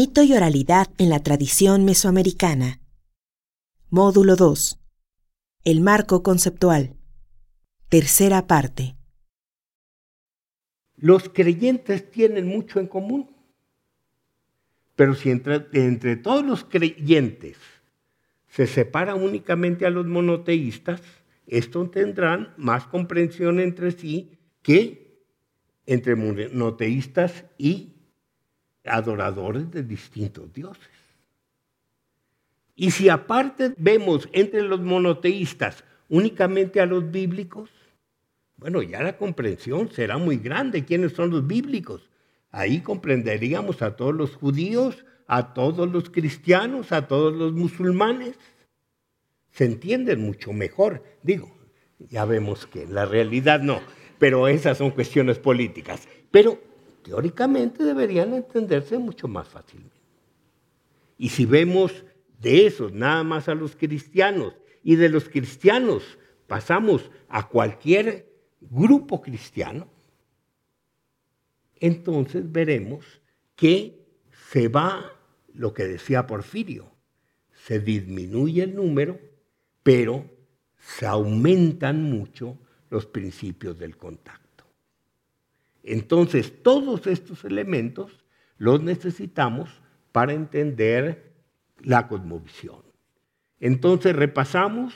Mito y oralidad en la tradición mesoamericana. Módulo 2. El marco conceptual. Tercera parte. Los creyentes tienen mucho en común, pero si entre, entre todos los creyentes se separa únicamente a los monoteístas, estos tendrán más comprensión entre sí que entre monoteístas y adoradores de distintos dioses. Y si aparte vemos entre los monoteístas únicamente a los bíblicos, bueno, ya la comprensión será muy grande. ¿Quiénes son los bíblicos? Ahí comprenderíamos a todos los judíos, a todos los cristianos, a todos los musulmanes. Se entienden mucho mejor. Digo, ya vemos que la realidad no, pero esas son cuestiones políticas. Pero teóricamente deberían entenderse mucho más fácilmente. Y si vemos de esos nada más a los cristianos y de los cristianos pasamos a cualquier grupo cristiano, entonces veremos que se va lo que decía Porfirio, se disminuye el número, pero se aumentan mucho los principios del contacto. Entonces, todos estos elementos los necesitamos para entender la cosmovisión. Entonces, repasamos,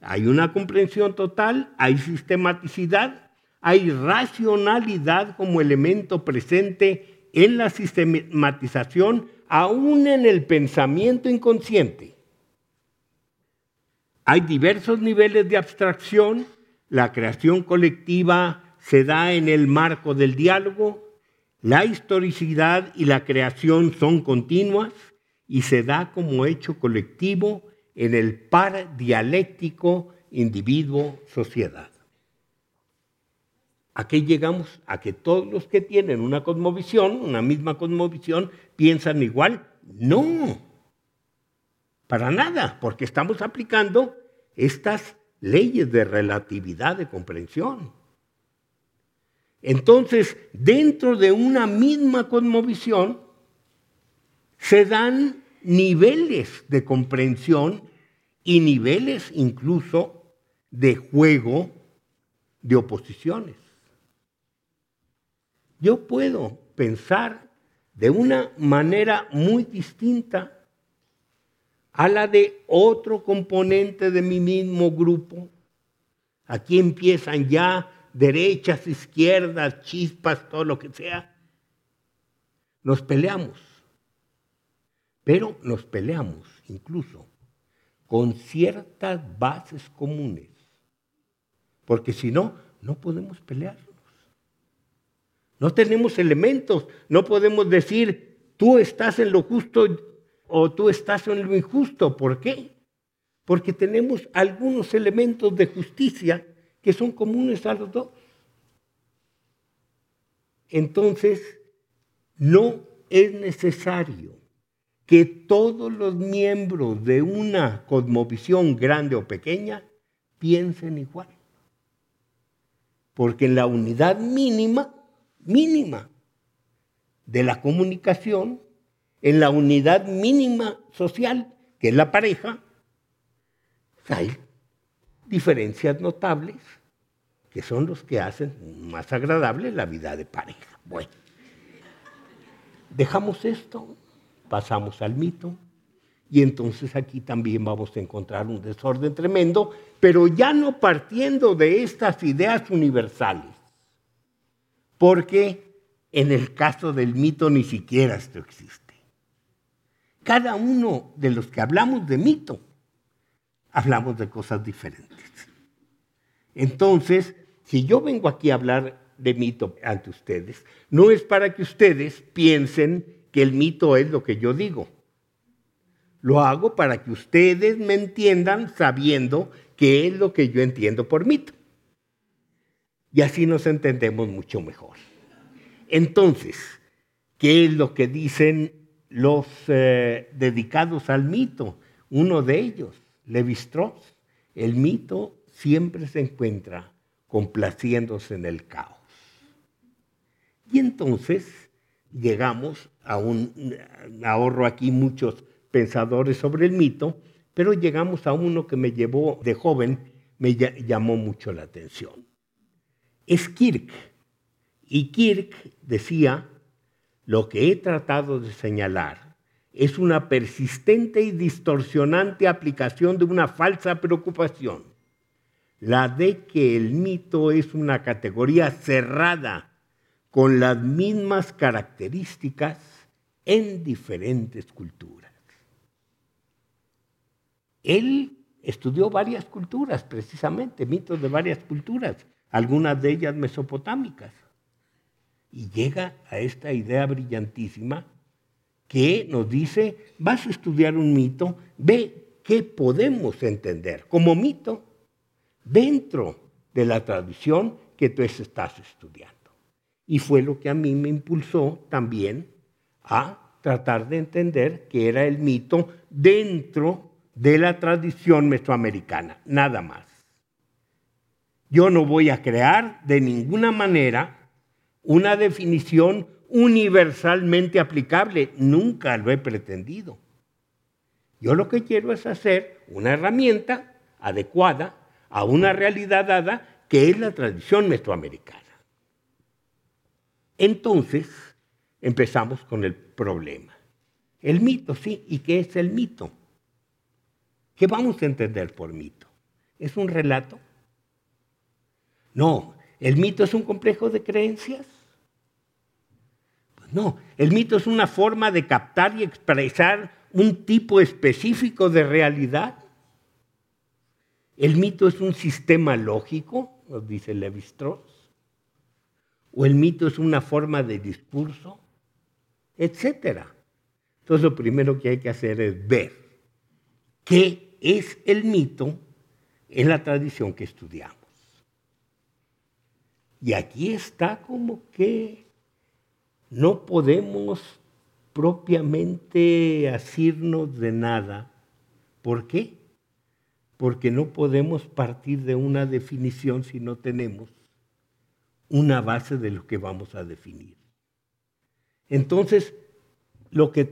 hay una comprensión total, hay sistematicidad, hay racionalidad como elemento presente en la sistematización, aún en el pensamiento inconsciente. Hay diversos niveles de abstracción, la creación colectiva se da en el marco del diálogo, la historicidad y la creación son continuas y se da como hecho colectivo en el par dialéctico individuo-sociedad. Aquí llegamos a que todos los que tienen una cosmovisión, una misma cosmovisión, piensan igual. No, para nada, porque estamos aplicando estas leyes de relatividad de comprensión. Entonces, dentro de una misma cosmovisión, se dan niveles de comprensión y niveles incluso de juego de oposiciones. Yo puedo pensar de una manera muy distinta a la de otro componente de mi mismo grupo. Aquí empiezan ya derechas, izquierdas, chispas, todo lo que sea. Nos peleamos, pero nos peleamos incluso con ciertas bases comunes, porque si no, no podemos pelearnos. No tenemos elementos, no podemos decir, tú estás en lo justo o tú estás en lo injusto. ¿Por qué? Porque tenemos algunos elementos de justicia que son comunes a los dos. Entonces, no es necesario que todos los miembros de una cosmovisión grande o pequeña piensen igual. Porque en la unidad mínima, mínima de la comunicación, en la unidad mínima social, que es la pareja, hay diferencias notables que son los que hacen más agradable la vida de pareja. Bueno, dejamos esto, pasamos al mito, y entonces aquí también vamos a encontrar un desorden tremendo, pero ya no partiendo de estas ideas universales, porque en el caso del mito ni siquiera esto existe. Cada uno de los que hablamos de mito hablamos de cosas diferentes. Entonces, si yo vengo aquí a hablar de mito ante ustedes, no es para que ustedes piensen que el mito es lo que yo digo. Lo hago para que ustedes me entiendan sabiendo qué es lo que yo entiendo por mito. Y así nos entendemos mucho mejor. Entonces, ¿qué es lo que dicen los eh, dedicados al mito? Uno de ellos, Levi Strauss, el mito siempre se encuentra complaciéndose en el caos. Y entonces llegamos aún ahorro aquí muchos pensadores sobre el mito, pero llegamos a uno que me llevó de joven, me llamó mucho la atención. Es Kirk. Y Kirk decía, lo que he tratado de señalar es una persistente y distorsionante aplicación de una falsa preocupación, la de que el mito es una categoría cerrada con las mismas características en diferentes culturas. Él estudió varias culturas, precisamente, mitos de varias culturas, algunas de ellas mesopotámicas. Y llega a esta idea brillantísima que nos dice, vas a estudiar un mito, ve qué podemos entender como mito dentro de la tradición que tú estás estudiando. Y fue lo que a mí me impulsó también a tratar de entender que era el mito dentro de la tradición mesoamericana, nada más. Yo no voy a crear de ninguna manera una definición universalmente aplicable, nunca lo he pretendido. Yo lo que quiero es hacer una herramienta adecuada a una realidad dada que es la tradición mesoamericana. Entonces, empezamos con el problema. El mito, sí, ¿y qué es el mito? ¿Qué vamos a entender por mito? ¿Es un relato? No, el mito es un complejo de creencias. No, el mito es una forma de captar y expresar un tipo específico de realidad. El mito es un sistema lógico, nos dice Levi Strauss o el mito es una forma de discurso, etc. Entonces lo primero que hay que hacer es ver qué es el mito en la tradición que estudiamos. Y aquí está como que no podemos propiamente asirnos de nada. ¿Por qué? Porque no podemos partir de una definición si no tenemos una base de lo que vamos a definir. Entonces, lo que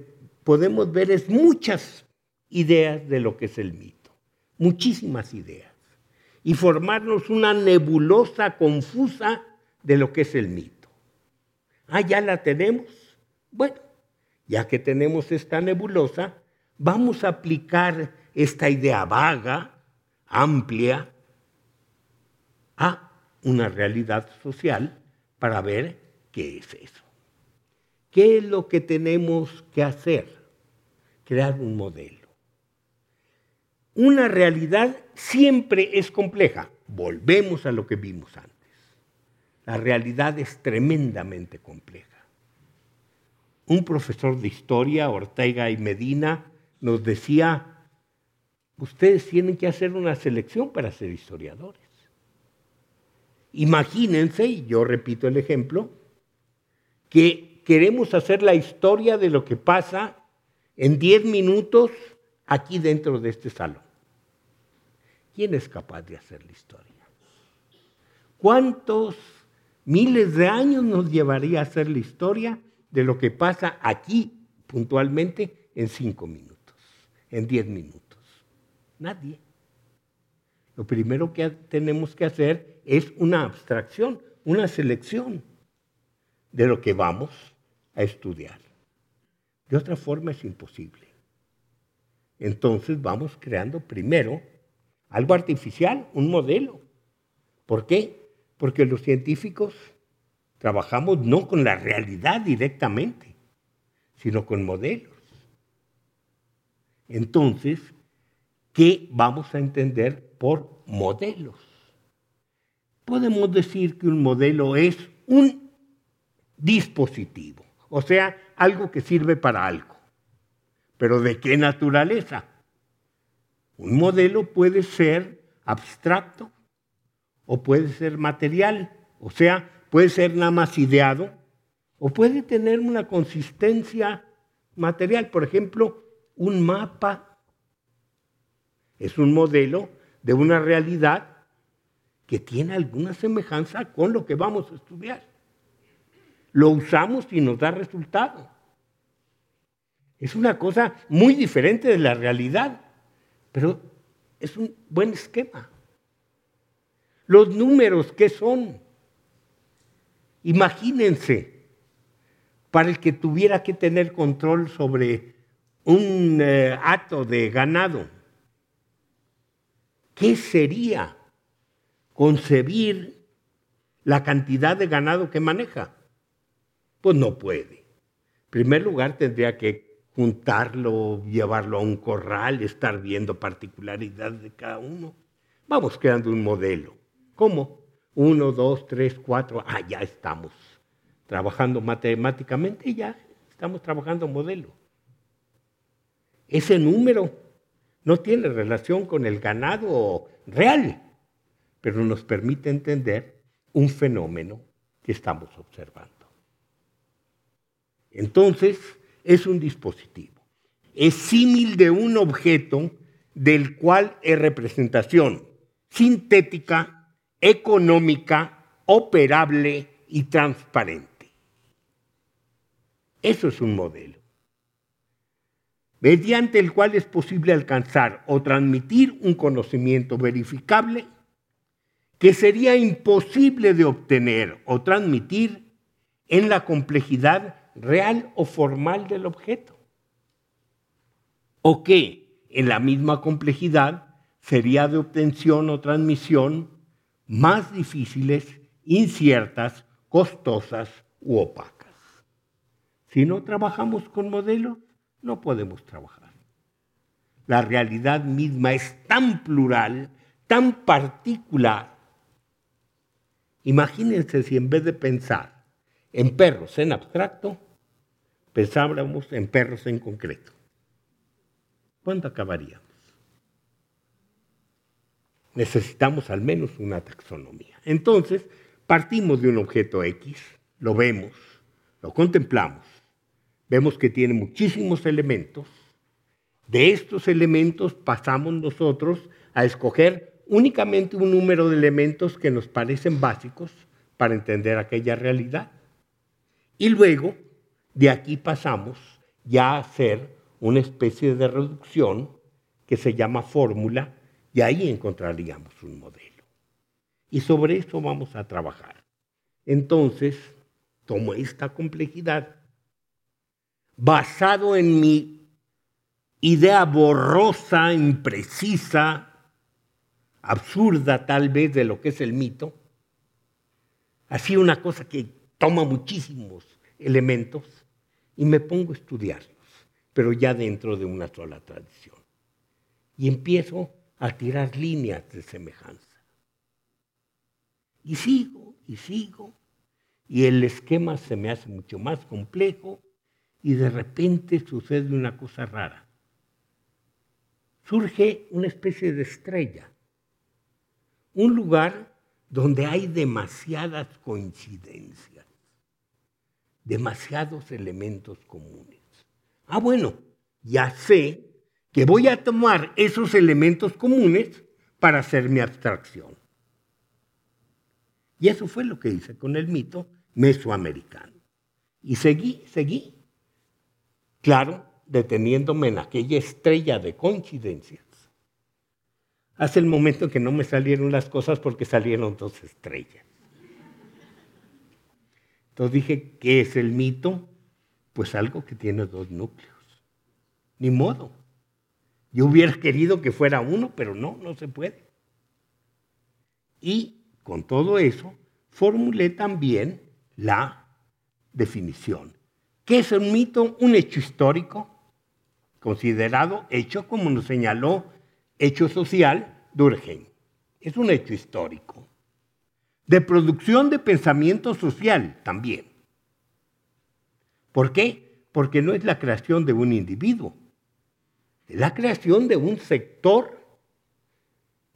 podemos ver es muchas ideas de lo que es el mito, muchísimas ideas, y formarnos una nebulosa confusa de lo que es el mito. Ah, ya la tenemos. Bueno, ya que tenemos esta nebulosa, vamos a aplicar esta idea vaga, amplia, a una realidad social para ver qué es eso. ¿Qué es lo que tenemos que hacer? Crear un modelo. Una realidad siempre es compleja. Volvemos a lo que vimos antes. La realidad es tremendamente compleja. Un profesor de historia, Ortega y Medina, nos decía, ustedes tienen que hacer una selección para ser historiadores. Imagínense, y yo repito el ejemplo, que queremos hacer la historia de lo que pasa en 10 minutos aquí dentro de este salón. ¿Quién es capaz de hacer la historia? ¿Cuántos miles de años nos llevaría a hacer la historia de lo que pasa aquí puntualmente en 5 minutos, en 10 minutos? Nadie. Lo primero que tenemos que hacer es una abstracción, una selección de lo que vamos a estudiar. De otra forma es imposible. Entonces vamos creando primero algo artificial, un modelo. ¿Por qué? Porque los científicos trabajamos no con la realidad directamente, sino con modelos. Entonces, ¿qué vamos a entender por modelos? podemos decir que un modelo es un dispositivo, o sea, algo que sirve para algo. Pero ¿de qué naturaleza? Un modelo puede ser abstracto o puede ser material, o sea, puede ser nada más ideado o puede tener una consistencia material. Por ejemplo, un mapa es un modelo de una realidad que tiene alguna semejanza con lo que vamos a estudiar. Lo usamos y nos da resultado. Es una cosa muy diferente de la realidad, pero es un buen esquema. Los números, ¿qué son? Imagínense, para el que tuviera que tener control sobre un eh, hato de ganado, ¿qué sería concebir la cantidad de ganado que maneja? Pues no puede. En primer lugar, tendría que juntarlo, llevarlo a un corral, estar viendo particularidades de cada uno. Vamos creando un modelo. ¿Cómo? Uno, dos, tres, cuatro. Ah, ya estamos trabajando matemáticamente y ya estamos trabajando modelo. Ese número no tiene relación con el ganado real, pero nos permite entender un fenómeno que estamos observando. Entonces, es un dispositivo. Es símil de un objeto del cual es representación sintética, económica, operable y transparente. Eso es un modelo, mediante el cual es posible alcanzar o transmitir un conocimiento verificable que sería imposible de obtener o transmitir en la complejidad real o formal del objeto. O que en la misma complejidad sería de obtención o transmisión más difíciles, inciertas, costosas u opacas. Si no trabajamos con modelos, no podemos trabajar. La realidad misma es tan plural, tan particular. Imagínense si en vez de pensar en perros en abstracto, pensáramos en perros en concreto. ¿Cuándo acabaríamos? Necesitamos al menos una taxonomía. Entonces, partimos de un objeto X, lo vemos, lo contemplamos, vemos que tiene muchísimos elementos. De estos elementos pasamos nosotros a escoger únicamente un número de elementos que nos parecen básicos para entender aquella realidad. Y luego, de aquí pasamos ya a hacer una especie de reducción que se llama fórmula y ahí encontraríamos un modelo. Y sobre eso vamos a trabajar. Entonces, tomo esta complejidad basado en mi idea borrosa, imprecisa, absurda tal vez de lo que es el mito, así una cosa que toma muchísimos elementos y me pongo a estudiarlos, pero ya dentro de una sola tradición. Y empiezo a tirar líneas de semejanza. Y sigo, y sigo, y el esquema se me hace mucho más complejo y de repente sucede una cosa rara. Surge una especie de estrella, un lugar donde hay demasiadas coincidencias demasiados elementos comunes. Ah, bueno, ya sé que voy a tomar esos elementos comunes para hacer mi abstracción. Y eso fue lo que hice con el mito mesoamericano. Y seguí, seguí. Claro, deteniéndome en aquella estrella de coincidencias. Hace el momento que no me salieron las cosas porque salieron dos estrellas. Entonces dije, ¿qué es el mito? Pues algo que tiene dos núcleos. Ni modo. Yo hubiera querido que fuera uno, pero no, no se puede. Y con todo eso, formulé también la definición. ¿Qué es un mito? Un hecho histórico, considerado hecho, como nos señaló, hecho social Durkheim. Es un hecho histórico de producción de pensamiento social también. ¿Por qué? Porque no es la creación de un individuo, la creación de un sector,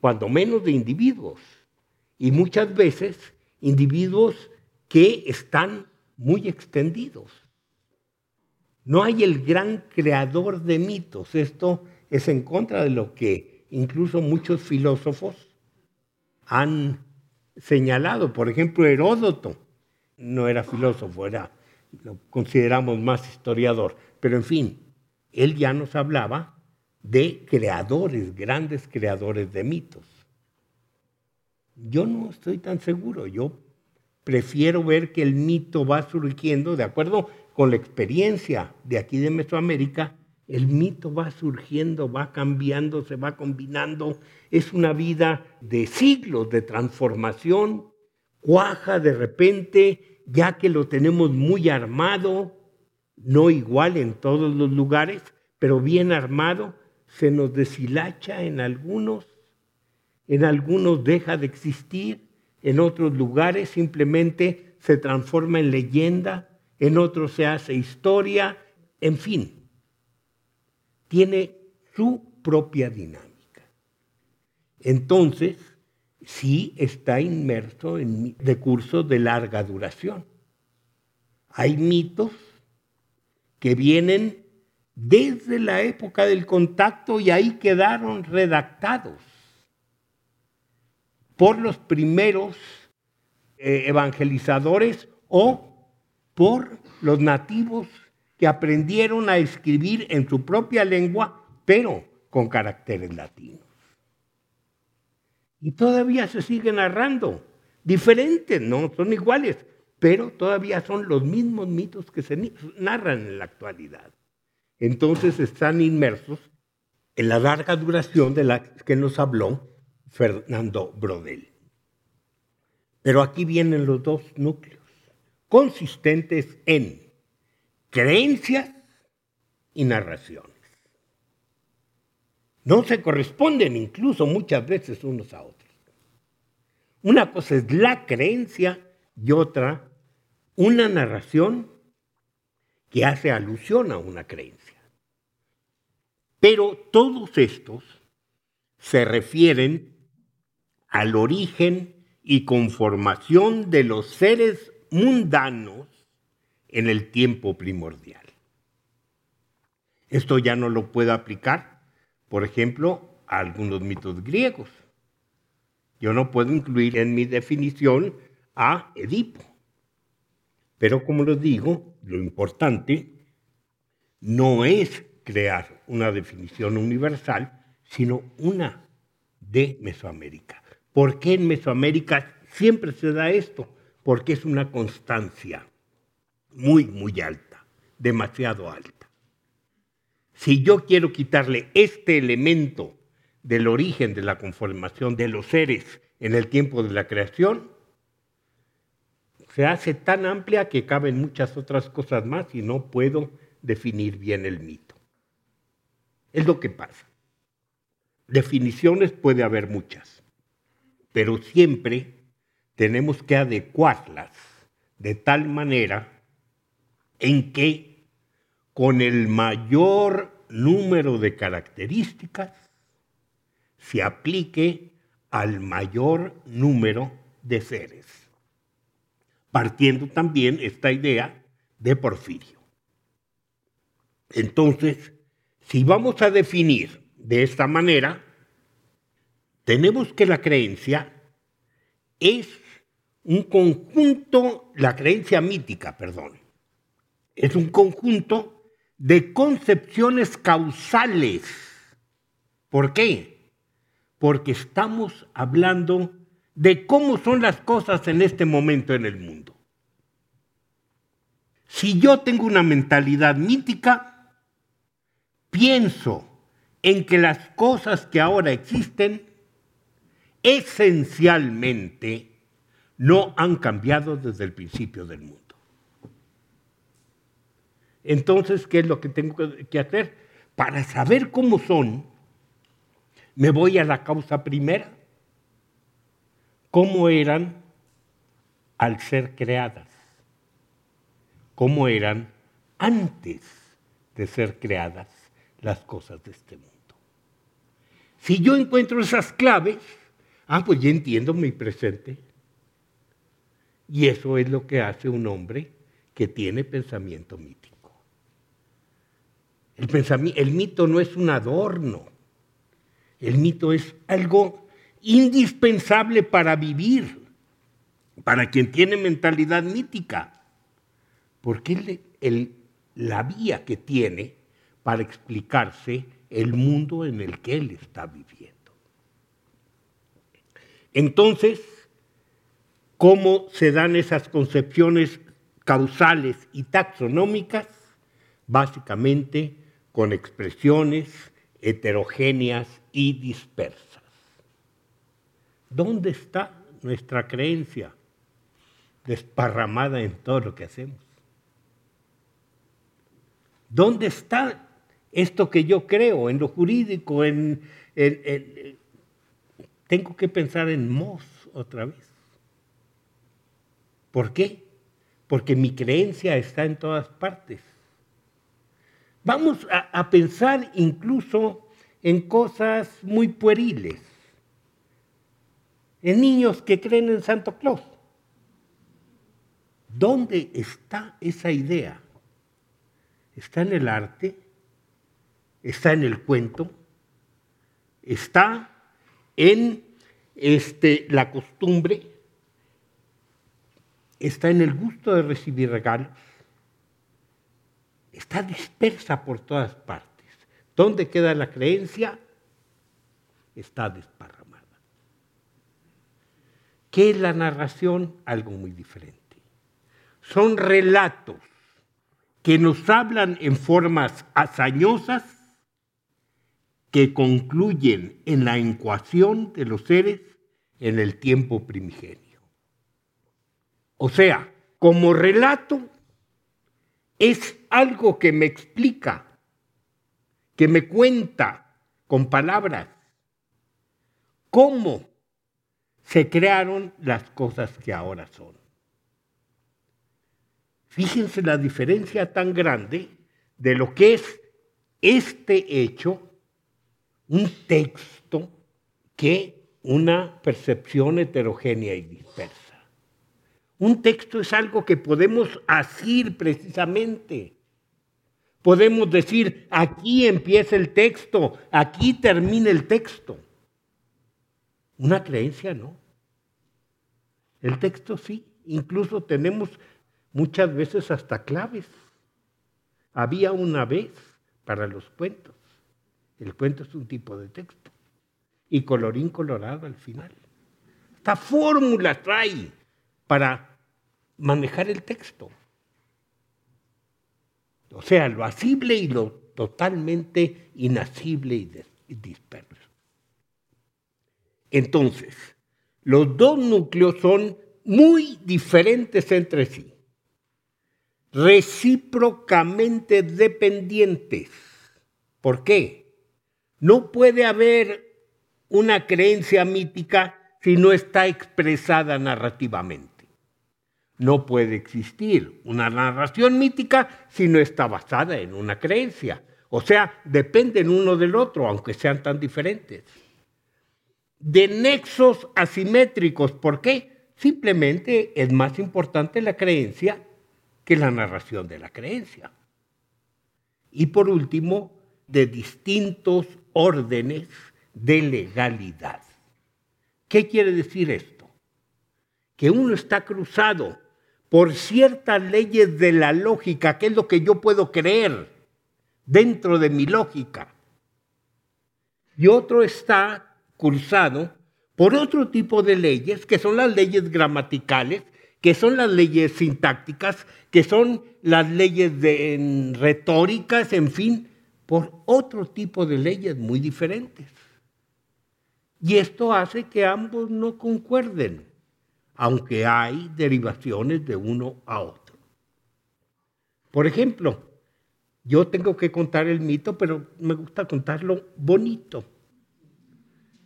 cuando menos de individuos, y muchas veces individuos que están muy extendidos. No hay el gran creador de mitos. Esto es en contra de lo que incluso muchos filósofos han señalado. Por ejemplo, Heródoto no era filósofo, era, lo consideramos más historiador. Pero en fin, él ya nos hablaba de creadores, grandes creadores de mitos. Yo no estoy tan seguro, yo prefiero ver que el mito va surgiendo, de acuerdo con la experiencia de aquí de Mesoamérica, el mito va surgiendo, va cambiando, se va combinando. Es una vida de siglos de transformación. Cuaja de repente, ya que lo tenemos muy armado, no igual en todos los lugares, pero bien armado, se nos deshilacha en algunos, en algunos deja de existir, en otros lugares simplemente se transforma en leyenda, en otros se hace historia, en fin, tiene su propia dinámica. Entonces, sí está inmerso en recursos de larga duración. Hay mitos que vienen desde la época del contacto y ahí quedaron redactados por los primeros eh, evangelizadores o por los nativos que aprendieron a escribir en su propia lengua, pero con caracteres latinos. Y todavía se sigue narrando, diferentes, no son iguales, pero todavía son los mismos mitos que se narran en la actualidad. Entonces están inmersos en la larga duración de la que nos habló Fernando Brodel. Pero aquí vienen los dos núcleos, consistentes en creencias y narraciones. No se corresponden incluso muchas veces unos a otros. Una cosa es la creencia y otra una narración que hace alusión a una creencia. Pero todos estos se refieren al origen y conformación de los seres mundanos en el tiempo primordial. Esto ya no lo puedo aplicar, por ejemplo, a algunos mitos griegos. Yo no puedo incluir en mi definición a Edipo. Pero como les digo, lo importante no es crear una definición universal, sino una de Mesoamérica. ¿Por qué en Mesoamérica siempre se da esto? Porque es una constancia muy, muy alta, demasiado alta. Si yo quiero quitarle este elemento del origen de la conformación de los seres en el tiempo de la creación, se hace tan amplia que caben muchas otras cosas más y no puedo definir bien el mito. Es lo que pasa. Definiciones puede haber muchas, pero siempre tenemos que adecuarlas de tal manera en que con el mayor número de características se aplique al mayor número de seres, partiendo también esta idea de Porfirio. Entonces, si vamos a definir de esta manera, tenemos que la creencia es un conjunto, la creencia mítica, perdón, es un conjunto de concepciones causales. ¿Por qué? Porque estamos hablando de cómo son las cosas en este momento en el mundo. Si yo tengo una mentalidad mítica, pienso en que las cosas que ahora existen esencialmente no han cambiado desde el principio del mundo. Entonces, ¿qué es lo que tengo que hacer? Para saber cómo son, me voy a la causa primera. ¿Cómo eran al ser creadas? ¿Cómo eran antes de ser creadas las cosas de este mundo? Si yo encuentro esas claves, ah, pues ya entiendo mi presente. Y eso es lo que hace un hombre que tiene pensamiento mítico. El, el mito no es un adorno. El mito es algo indispensable para vivir, para quien tiene mentalidad mítica. Porque la vía que tiene para explicarse el mundo en el que él está viviendo. Entonces, ¿cómo se dan esas concepciones causales y taxonómicas? Básicamente con expresiones heterogéneas y dispersas. ¿Dónde está nuestra creencia desparramada en todo lo que hacemos? ¿Dónde está esto que yo creo en lo jurídico? En, tengo que pensar en Moss otra vez. ¿Por qué? Porque mi creencia está en todas partes. Vamos a, a pensar incluso en cosas muy pueriles, en niños que creen en Santo Claus. ¿Dónde está esa idea? ¿Está en el arte? ¿Está en el cuento? ¿Está en este, la costumbre? ¿Está en el gusto de recibir regalos? Está dispersa por todas partes. ¿Dónde queda la creencia? Está desparramada. ¿Qué es la narración? Algo muy diferente. Son relatos que nos hablan en formas hazañosas que concluyen en la ecuación de los seres en el tiempo primigenio. O sea, como relato es algo que me explica, que me cuenta con palabras cómo se crearon las cosas que ahora son. Fíjense la diferencia tan grande de lo que es este hecho, un texto, que una percepción heterogénea y dispersa. Un texto es algo que podemos asir precisamente. Podemos decir, aquí empieza el texto, aquí termina el texto. Una creencia no. El texto sí, incluso tenemos muchas veces hasta claves. Había una vez para los cuentos. El cuento es un tipo de texto. Y colorín colorado al final. Esta fórmula trae para manejar el texto. O sea, lo asible y lo totalmente inasible y disperso. Entonces, los dos núcleos son muy diferentes entre sí recíprocamente dependientes. ¿Por qué? No puede haber una creencia mítica si no está expresada narrativamente. No puede existir una narración mítica si no está basada en una creencia. O sea, dependen uno del otro, aunque sean tan diferentes. De nexos asimétricos, ¿por qué? Simplemente es más importante la creencia que la narración de la creencia. Y por último, de distintos órdenes de legalidad. ¿Qué quiere decir esto? Que uno está cruzado por ciertas leyes de la lógica, que es lo que yo puedo creer dentro de mi lógica. Y otro está cruzado por otro tipo de leyes, que son las leyes gramaticales, que son las leyes sintácticas, que son las leyes de, retóricas, en fin, por otro tipo de leyes muy diferentes. Y esto hace que ambos no concuerden, aunque hay derivaciones de uno a otro. Por ejemplo, yo tengo que contar el mito, pero me gusta contarlo bonito.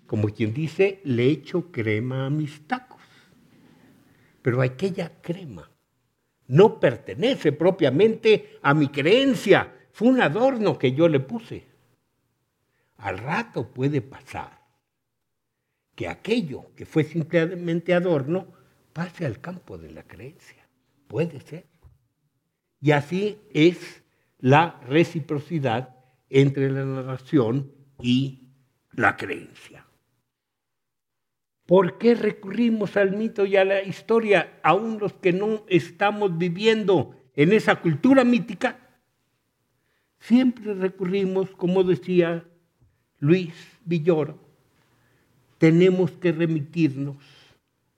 Como quien dice, le echo crema a mis tacos pero aquella crema no pertenece propiamente a mi creencia, fue un adorno que yo le puse. Al rato puede pasar que aquello que fue simplemente adorno pase al campo de la creencia. Puede ser. Y así es la reciprocidad entre la narración y la creencia. ¿Por qué recurrimos al mito y a la historia, aún los que no estamos viviendo en esa cultura mítica? Siempre recurrimos, como decía Luis Villoro, tenemos que remitirnos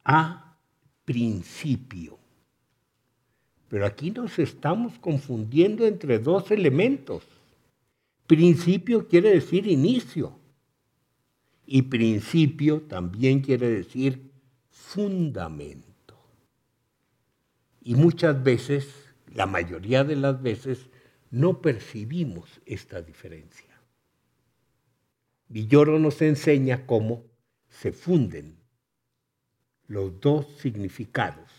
a principio. Pero aquí nos estamos confundiendo entre dos elementos. Principio quiere decir inicio y principio también quiere decir fundamento. Y muchas veces, la mayoría de las veces, no percibimos esta diferencia. Villoro nos enseña cómo se funden los dos significados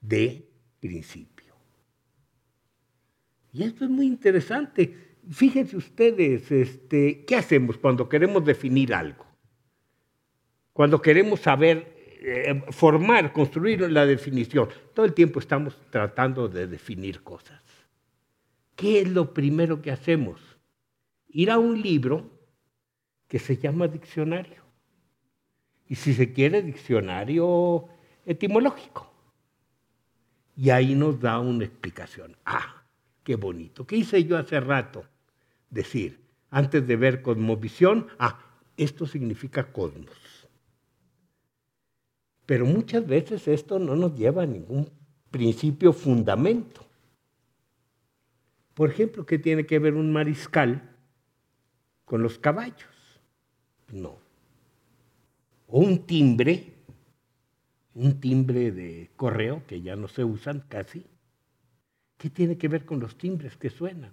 de principio. Y esto es muy interesante. Fíjense ustedes, este, ¿qué hacemos cuando queremos definir algo? Cuando queremos saber, eh, formar, construir la definición. Todo el tiempo estamos tratando de definir cosas. ¿Qué es lo primero que hacemos? Ir a un libro que se llama diccionario. Y si se quiere, diccionario etimológico. Y ahí nos da una explicación. Ah, qué bonito. ¿Qué hice yo hace rato? Decir, antes de ver cosmovisión, ah, esto significa cosmos. Pero muchas veces esto no nos lleva a ningún principio fundamento. Por ejemplo, ¿qué tiene que ver un mariscal con los caballos? No. O un timbre, un timbre de correo que ya no se usan casi. ¿Qué tiene que ver con los timbres que suenan?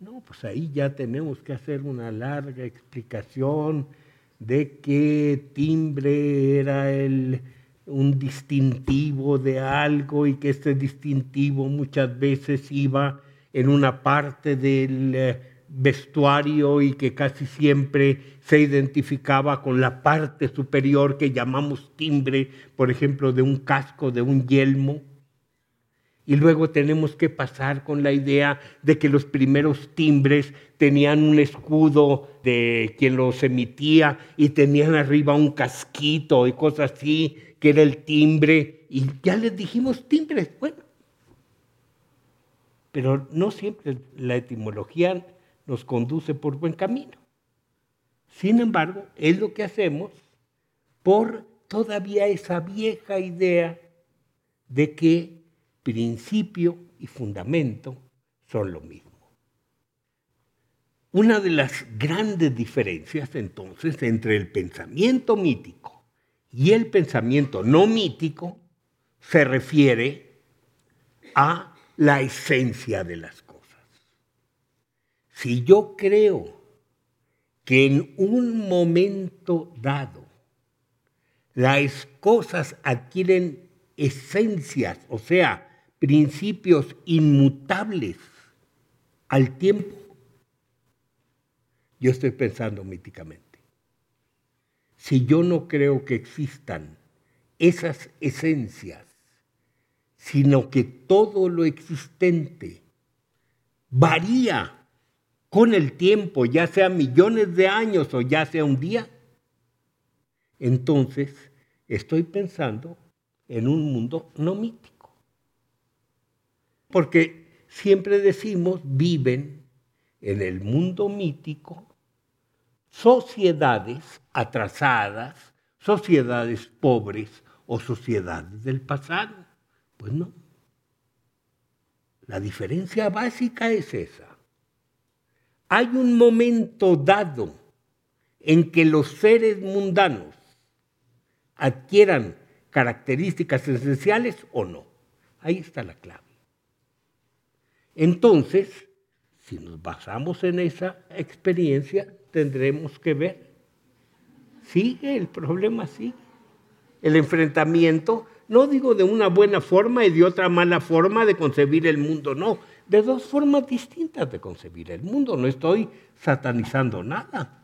No, pues ahí ya tenemos que hacer una larga explicación de qué timbre era el, un distintivo de algo y que este distintivo muchas veces iba en una parte del eh, vestuario y que casi siempre se identificaba con la parte superior que llamamos timbre, por ejemplo, de un casco, de un yelmo. Y luego tenemos que pasar con la idea de que los primeros timbres tenían un escudo de quien los emitía y tenían arriba un casquito y cosas así, que era el timbre. Y ya les dijimos timbres, bueno. Pero no siempre la etimología nos conduce por buen camino. Sin embargo, es lo que hacemos por todavía esa vieja idea de que principio y fundamento son lo mismo. Una de las grandes diferencias entonces entre el pensamiento mítico y el pensamiento no mítico se refiere a la esencia de las cosas. Si yo creo que en un momento dado las cosas adquieren esencias, o sea, principios inmutables al tiempo, yo estoy pensando míticamente. Si yo no creo que existan esas esencias, sino que todo lo existente varía con el tiempo, ya sea millones de años o ya sea un día, entonces estoy pensando en un mundo no mítico. Porque siempre decimos, viven en el mundo mítico sociedades atrasadas, sociedades pobres o sociedades del pasado. Pues no. La diferencia básica es esa hay un momento dado en que los seres mundanos adquieran características esenciales o no. Ahí está la clave. Entonces, si nos basamos en esa experiencia, tendremos que ver. Sigue, el problema sigue. El enfrentamiento, no digo de una buena forma y de otra mala forma de concebir el mundo, no, de dos formas distintas de concebir el mundo. No estoy satanizando nada.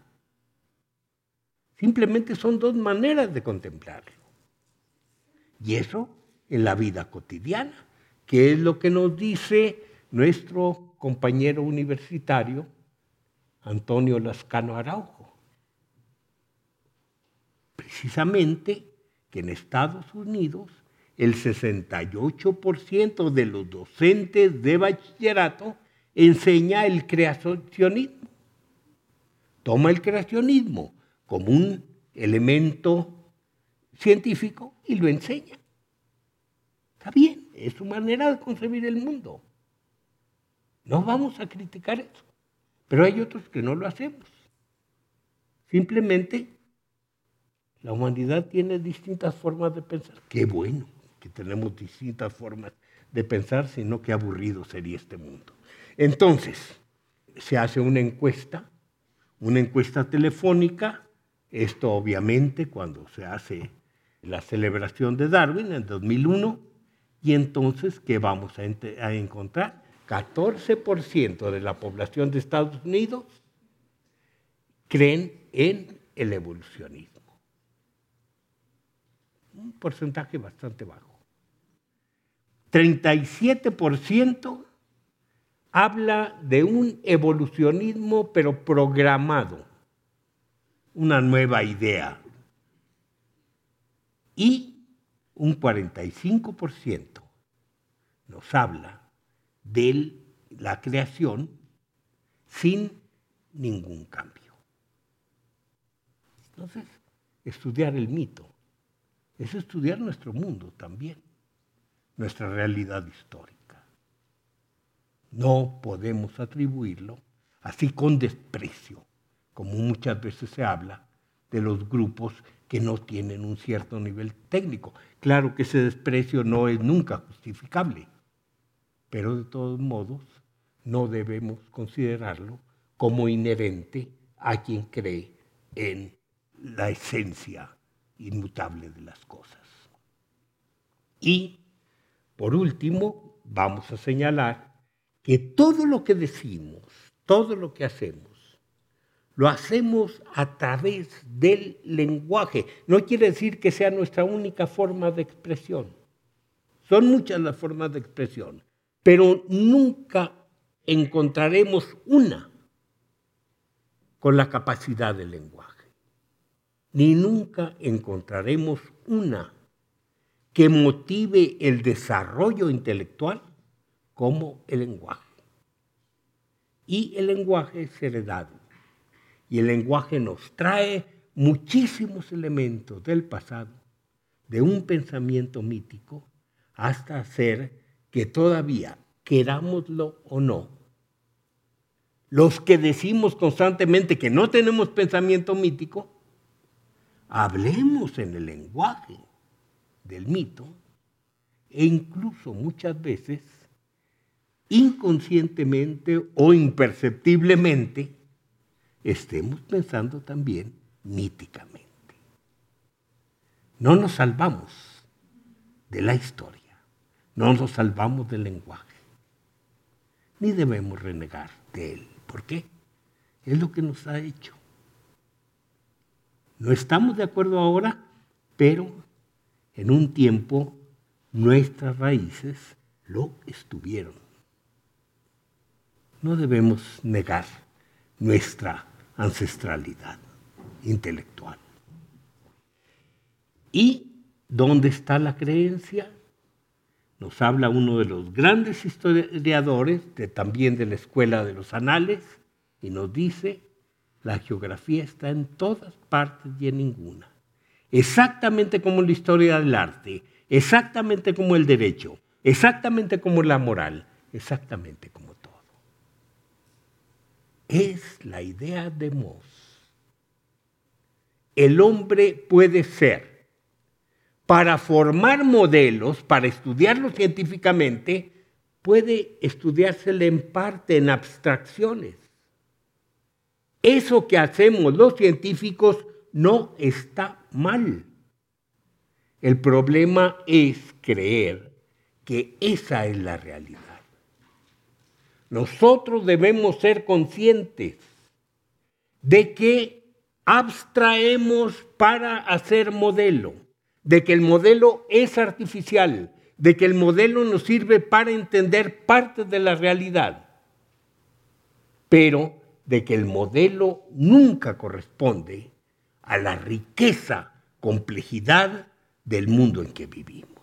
Simplemente son dos maneras de contemplarlo. Y eso en la vida cotidiana, que es lo que nos dice nuestro compañero universitario Antonio Lascano Araujo. Precisamente que en Estados Unidos el 68% de los docentes de bachillerato enseña el creacionismo. Toma el creacionismo como un elemento científico y lo enseña. Está bien, es su manera de concebir el mundo. No vamos a criticar eso, pero hay otros que no lo hacemos. Simplemente la humanidad tiene distintas formas de pensar. Qué bueno que tenemos distintas formas de pensar, sino qué aburrido sería este mundo. Entonces, se hace una encuesta, una encuesta telefónica, esto obviamente cuando se hace la celebración de Darwin en 2001, y entonces, ¿qué vamos a, a encontrar? 14% de la población de Estados Unidos creen en el evolucionismo. Un porcentaje bastante bajo. 37% habla de un evolucionismo pero programado, una nueva idea. Y un 45% nos habla de la creación sin ningún cambio. Entonces, estudiar el mito es estudiar nuestro mundo también, nuestra realidad histórica. No podemos atribuirlo así con desprecio, como muchas veces se habla de los grupos que no tienen un cierto nivel técnico. Claro que ese desprecio no es nunca justificable, pero de todos modos no debemos considerarlo como inherente a quien cree en la esencia inmutable de las cosas. Y, por último, vamos a señalar que todo lo que decimos, todo lo que hacemos, lo hacemos a través del lenguaje. No quiere decir que sea nuestra única forma de expresión. Son muchas las formas de expresión, pero nunca encontraremos una con la capacidad del lenguaje ni nunca encontraremos una que motive el desarrollo intelectual como el lenguaje. Y el lenguaje es heredado. Y el lenguaje nos trae muchísimos elementos del pasado, de un pensamiento mítico, hasta hacer que todavía, querámoslo o no, los que decimos constantemente que no tenemos pensamiento mítico, hablemos en el lenguaje del mito e incluso muchas veces inconscientemente o imperceptiblemente estemos pensando también míticamente. No nos salvamos de la historia, no nos salvamos del lenguaje, ni debemos renegar de él. ¿Por qué? Es lo que nos ha hecho. No estamos de acuerdo ahora, pero en un tiempo nuestras raíces lo estuvieron. No debemos negar nuestra ancestralidad intelectual. ¿Y dónde está la creencia? Nos habla uno de los grandes historiadores, también de la Escuela de los Anales, y nos dice la geografía está en todas partes y en ninguna. Exactamente como la historia del arte, exactamente como el derecho, exactamente como la moral, exactamente como todo. Es la idea de Moss. El hombre puede ser, para formar modelos, para estudiarlos científicamente, puede estudiárselo en parte en abstracciones eso que hacemos los científicos no está mal. El problema es creer que esa es la realidad. Nosotros debemos ser conscientes de que abstraemos para hacer modelo, de que el modelo es artificial, de que el modelo nos sirve para entender parte de la realidad. Pero de que el modelo nunca corresponde a la riqueza, complejidad del mundo en que vivimos.